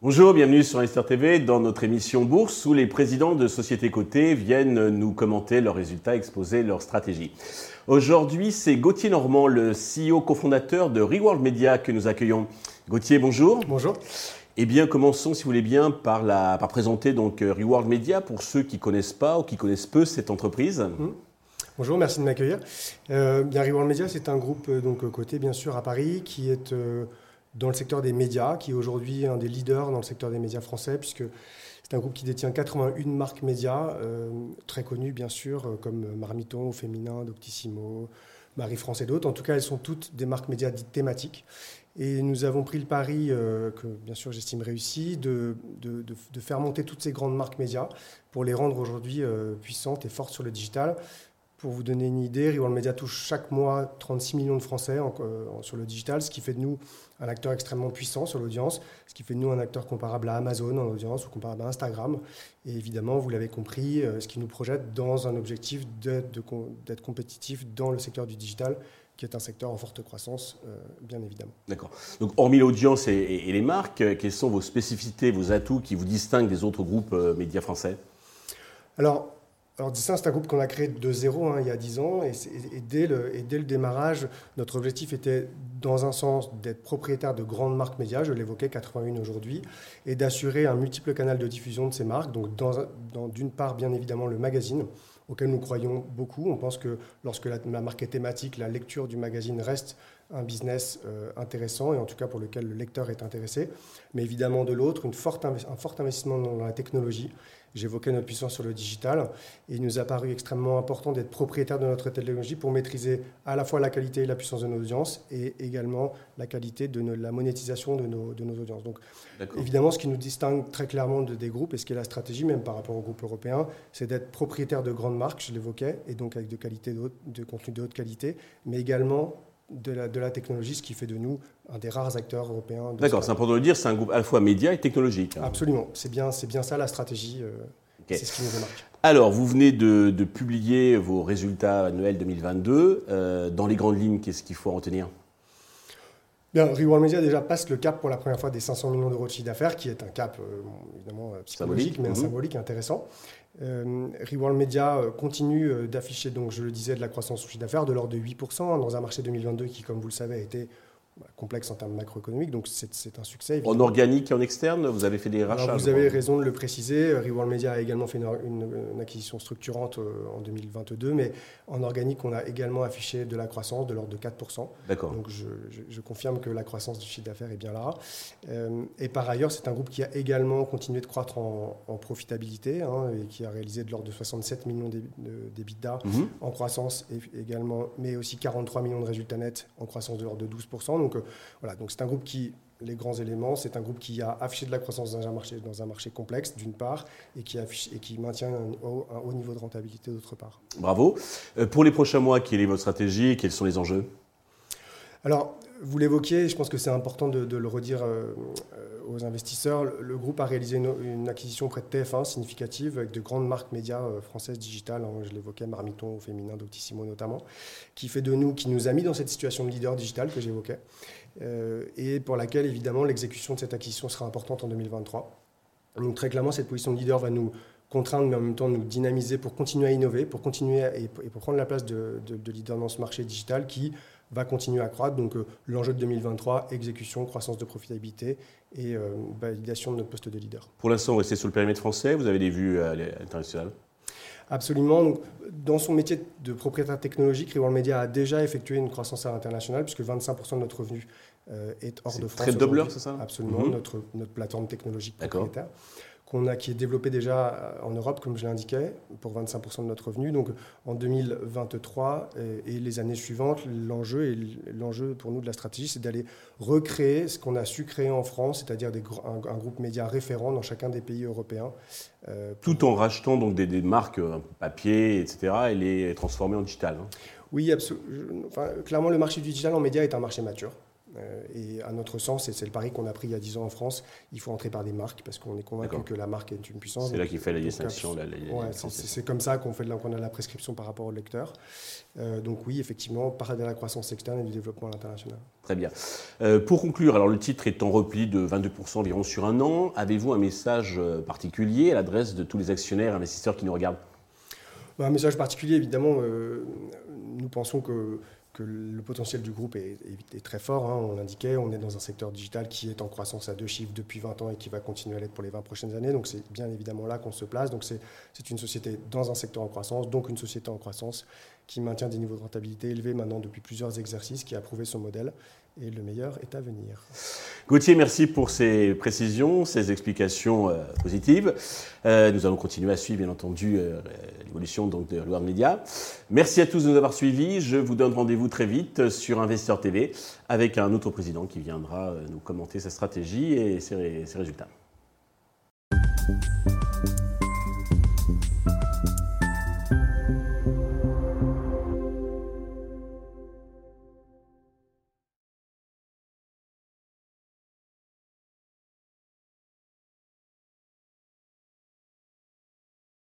Bonjour, bienvenue sur Investor TV dans notre émission Bourse où les présidents de sociétés cotées viennent nous commenter leurs résultats, exposer leurs stratégies. Aujourd'hui, c'est Gauthier Normand, le CEO cofondateur de Reworld Media que nous accueillons. Gauthier, bonjour. Bonjour. Eh bien, commençons, si vous voulez bien, par, présenter donc Reworld Media pour ceux qui ne connaissent pas ou qui connaissent peu cette entreprise. Mmh. Bonjour, merci de m'accueillir. Euh, bien, Reworld Media, c'est un groupe euh, donc coté bien sûr à Paris qui est euh, dans le secteur des médias, qui est aujourd'hui un des leaders dans le secteur des médias français, puisque c'est un groupe qui détient 81 marques médias, euh, très connues bien sûr, euh, comme Marmiton, Féminin, Doctissimo, Marie-France et d'autres. En tout cas, elles sont toutes des marques médias dites thématiques. Et nous avons pris le pari, euh, que bien sûr j'estime réussi, de, de, de, faire monter toutes ces grandes marques médias pour les rendre aujourd'hui puissantes et fortes sur le digital. Pour vous donner une idée, Reworld Media touche chaque mois 36 millions de Français en, sur le digital, ce qui fait de nous un acteur extrêmement puissant sur l'audience, ce qui fait de nous un acteur comparable à Amazon en audience ou comparable à Instagram. Et évidemment, vous l'avez compris, euh, ce qui nous projette dans un objectif d'être compétitif dans le secteur du digital, qui est un secteur en forte croissance, euh, bien évidemment. D'accord. Donc, hormis l'audience et, les marques, euh, quelles sont vos spécificités, vos atouts qui vous distinguent des autres groupes médias français? Alors, alors Dissin, c'est un groupe qu'on a créé de zéro hein, il y a 10 ans et, dès le, et, dès le, démarrage, notre objectif était dans un sens d'être propriétaire de grandes marques médias, je l'évoquais 81 aujourd'hui, et d'assurer un multiple canal de diffusion de ces marques. Donc d'une part bien évidemment le magazine auquel nous croyons beaucoup. On pense que lorsque la, marque est thématique, la lecture du magazine reste un business euh, intéressant et en tout cas pour lequel le lecteur est intéressé. Mais évidemment de l'autre, un fort investissement dans la technologie J'évoquais notre puissance sur le digital et il nous a paru extrêmement important d'être propriétaire de notre technologie pour maîtriser à la fois la qualité et la puissance de nos audiences et également la qualité de la monétisation de nos, de nos audiences. Donc évidemment, ce qui nous distingue très clairement de, des groupes et ce qui est la stratégie même par rapport aux groupes européens, c'est d'être propriétaire de grandes marques, je l'évoquais, et donc avec de, qualité de, de contenu de haute qualité, mais également de la, de la, technologie, ce qui fait de nous un des rares acteurs européens. D'accord, c'est important de le dire, c'est un groupe à la fois média et technologique. Hein. Absolument, c'est bien, bien ça la stratégie, euh, c'est ce qui nous démarque. Alors, vous venez de, de, publier vos résultats annuels 2022. Euh, dans les grandes lignes, qu'est-ce qu'il faut en retenir? Bien, Reworld Media déjà passe le cap pour la première fois des 500 millions d'euros de chiffre d'affaires, qui est un cap euh, évidemment psychologique, mais un mhm. symbolique intéressant. Euh, Reworld Media euh, continue euh, d'afficher, donc je le disais, de la croissance au chiffre d'affaires de l'ordre de 8% dans un marché 2022 qui, comme vous le savez, a été complexe en termes macroéconomiques, donc c'est un succès. En organique et en externe, vous avez fait des rachats Vous avez raison de le préciser. Reworld Media a également fait une, acquisition structurante euh, en 2022, mais en organique, on a également affiché de la croissance de l'ordre de 4%. D'accord. Donc je, confirme que la croissance du chiffre d'affaires est bien là. Euh, et par ailleurs, c'est un groupe qui a également continué de croître en, profitabilité hein, et qui a réalisé de l'ordre de 67 millions d'EBITDA mhm. en croissance également, mais aussi 43 millions de résultats nets en croissance de l'ordre de 12%. Donc euh, voilà, donc c'est un groupe qui, les grands éléments, c'est un groupe qui a affiché de la croissance dans un marché, marché complexe d'une part et qui, affiche, et maintient un haut, un haut niveau de rentabilité d'autre part. Bravo. Euh, pour les prochains mois, quelle est votre stratégie? Quels sont les enjeux? Alors, vous l'évoquiez, je pense que c'est important de, le redire euh, aux investisseurs. Le, groupe a réalisé une, acquisition près de TF1 significative avec de grandes marques médias françaises digitales. Hein, je l'évoquais, Marmiton, Féminin, Doctissimo notamment, qui fait de nous, qui nous a mis dans cette situation de leader digital que j'évoquais. Euh, et pour laquelle évidemment l'exécution de cette acquisition sera importante en 2023. Donc très clairement, cette position de leader va nous contraindre, mais en même temps nous dynamiser pour continuer à innover, pour continuer et, pour prendre la place de, leader dans ce marché digital qui va continuer à croître. Donc euh, l'enjeu de 2023, exécution, croissance de profitabilité et euh, validation de notre poste de leader. Pour l'instant, vous restez sur le périmètre français, vous avez des vues à l'international? Absolument. Donc, dans son métier de propriétaire technologique, Reworld Media a déjà effectué une croissance à l'international, puisque 25% de notre revenu euh, est hors de France. Très doubleur, c'est ça? Absolument, mhm. notre, notre plateforme technologique propriétaire qu'on a, qui est développé déjà euh, en Europe, comme je l'indiquais, pour 25% de notre revenu. Donc en 2023 et, les années suivantes, l'enjeu et l'enjeu pour nous de la stratégie, c'est d'aller recréer ce qu'on a su créer en France, c'est-à-dire un, groupe média référent dans chacun des pays européens. Euh, Tout en rachetant donc des, marques euh, papier, etc., et les transformer en digital. Hein. Oui, absolument. Enfin, clairement, le marché du digital en média est un marché mature. Euh, et à notre sens, et c'est le pari qu'on a pris il y a 10 ans en France, il faut entrer par des marques parce qu'on est convaincu que la marque est une puissance. C'est là qu'il fait la distinction. c'est comme ça qu'on fait qu'on a la prescription par rapport au lecteur. Euh, donc oui, effectivement, par de la croissance externe et du développement à l'international. Très bien. Euh, pour conclure, alors le titre est en repli de 22% environ sur un an. Avez-vous un message particulier à l'adresse de tous les actionnaires et investisseurs qui nous regardent? Bah, Un message particulier, évidemment, nous pensons que le potentiel du groupe est, très fort. Hein. On l'indiquait, on est dans un secteur digital qui est en croissance à deux chiffres depuis 20 ans et qui va continuer à l'être pour les 20 prochaines années. Donc c'est bien évidemment là qu'on se place. Donc c'est une société dans un secteur en croissance, donc une société en croissance qui maintient des niveaux de rentabilité élevés maintenant depuis plusieurs exercices, qui a prouvé son modèle et le meilleur est à venir. Gauthier, merci pour ces précisions, ces explications euh, positives. Euh, nous allons continuer à suivre, bien entendu, euh, l'évolution donc, de Loire Media. Merci à tous de nous avoir suivis. Je vous donne rendez-vous très vite sur Investor TV avec un autre président qui viendra nous commenter sa stratégie et ses résultats.